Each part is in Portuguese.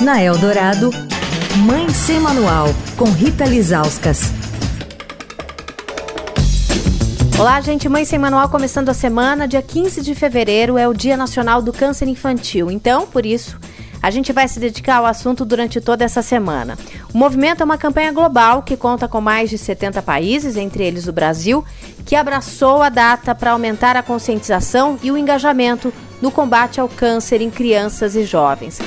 Na Eldorado, Mãe Sem Manual, com Rita Lizauskas. Olá, gente. Mãe Sem Manual começando a semana. Dia 15 de fevereiro é o Dia Nacional do Câncer Infantil. Então, por isso, a gente vai se dedicar ao assunto durante toda essa semana. O movimento é uma campanha global que conta com mais de 70 países, entre eles o Brasil, que abraçou a data para aumentar a conscientização e o engajamento no combate ao câncer em crianças e jovens.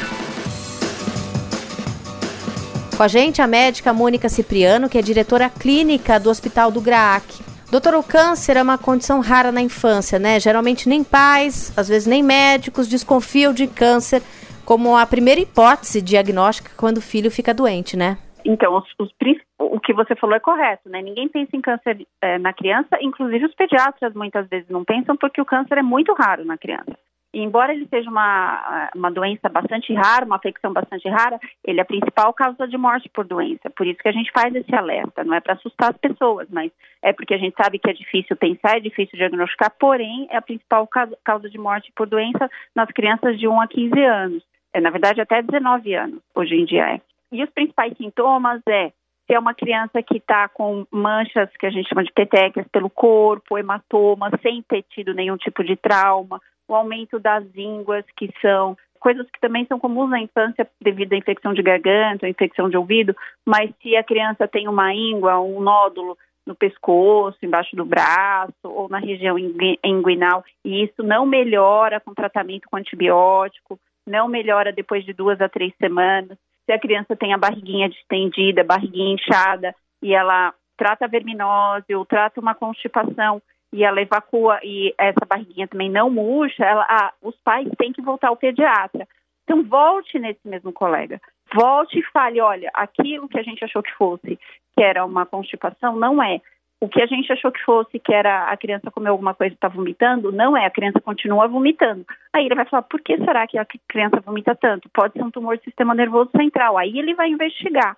Com a gente, a médica Mônica Cipriano, que é diretora clínica do Hospital do GRAAC. Doutor, o câncer é uma condição rara na infância, né? Geralmente nem pais, às vezes nem médicos desconfiam de câncer como a primeira hipótese diagnóstica quando o filho fica doente, né? Então, os, os, o que você falou é correto, né? Ninguém pensa em câncer é, na criança, inclusive os pediatras muitas vezes não pensam porque o câncer é muito raro na criança. Embora ele seja uma, uma doença bastante rara, uma afecção bastante rara, ele é a principal causa de morte por doença. Por isso que a gente faz esse alerta. Não é para assustar as pessoas, mas é porque a gente sabe que é difícil pensar, é difícil diagnosticar, porém é a principal causa de morte por doença nas crianças de 1 a 15 anos. É, na verdade, até 19 anos, hoje em dia é. E os principais sintomas é se é uma criança que está com manchas que a gente chama de petequias pelo corpo, hematoma, sem ter tido nenhum tipo de trauma, o aumento das ínguas, que são coisas que também são comuns na infância devido à infecção de garganta, infecção de ouvido, mas se a criança tem uma íngua, um nódulo no pescoço, embaixo do braço ou na região inguinal, e isso não melhora com tratamento com antibiótico, não melhora depois de duas a três semanas. Se a criança tem a barriguinha distendida, barriguinha inchada, e ela trata verminose ou trata uma constipação e ela evacua e essa barriguinha também não murcha, ela, ah, os pais têm que voltar ao pediatra. Então volte nesse mesmo colega, volte e fale, olha, aquilo que a gente achou que fosse, que era uma constipação, não é. O que a gente achou que fosse, que era a criança comeu alguma coisa e está vomitando, não é, a criança continua vomitando. Aí ele vai falar, por que será que a criança vomita tanto? Pode ser um tumor do sistema nervoso central. Aí ele vai investigar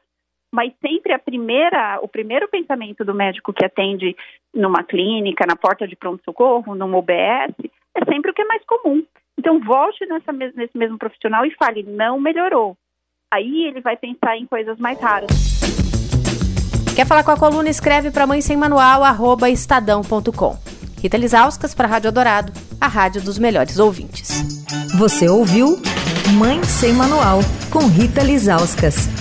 mas sempre a primeira, o primeiro pensamento do médico que atende numa clínica, na porta de pronto-socorro, numa UBS, é sempre o que é mais comum. Então, volte nessa, nesse mesmo profissional e fale, não melhorou. Aí ele vai pensar em coisas mais raras. Quer falar com a coluna? Escreve para mãe sem manual, arroba estadão.com. Rita Lisauskas para a Rádio Dourado, a rádio dos melhores ouvintes. Você ouviu Mãe Sem Manual, com Rita Lisauskas.